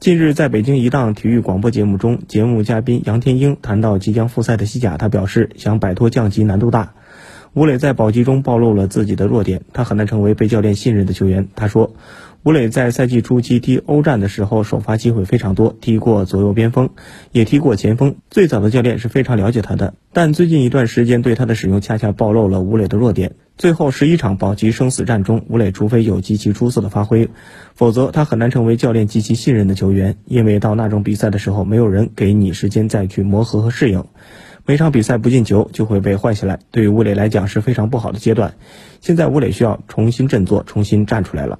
近日，在北京一档体育广播节目中，节目嘉宾杨天鹰谈到即将复赛的西甲，他表示想摆脱降级难度大。吴磊在保级中暴露了自己的弱点，他很难成为被教练信任的球员。他说，吴磊在赛季初期踢欧战的时候，首发机会非常多，踢过左右边锋，也踢过前锋。最早的教练是非常了解他的，但最近一段时间对他的使用恰恰暴露了吴磊的弱点。最后十一场保级生死战中，吴磊除非有极其出色的发挥，否则他很难成为教练极其信任的球员。因为到那种比赛的时候，没有人给你时间再去磨合和适应，每场比赛不进球就会被换下来，对于吴磊来讲是非常不好的阶段。现在吴磊需要重新振作，重新站出来了。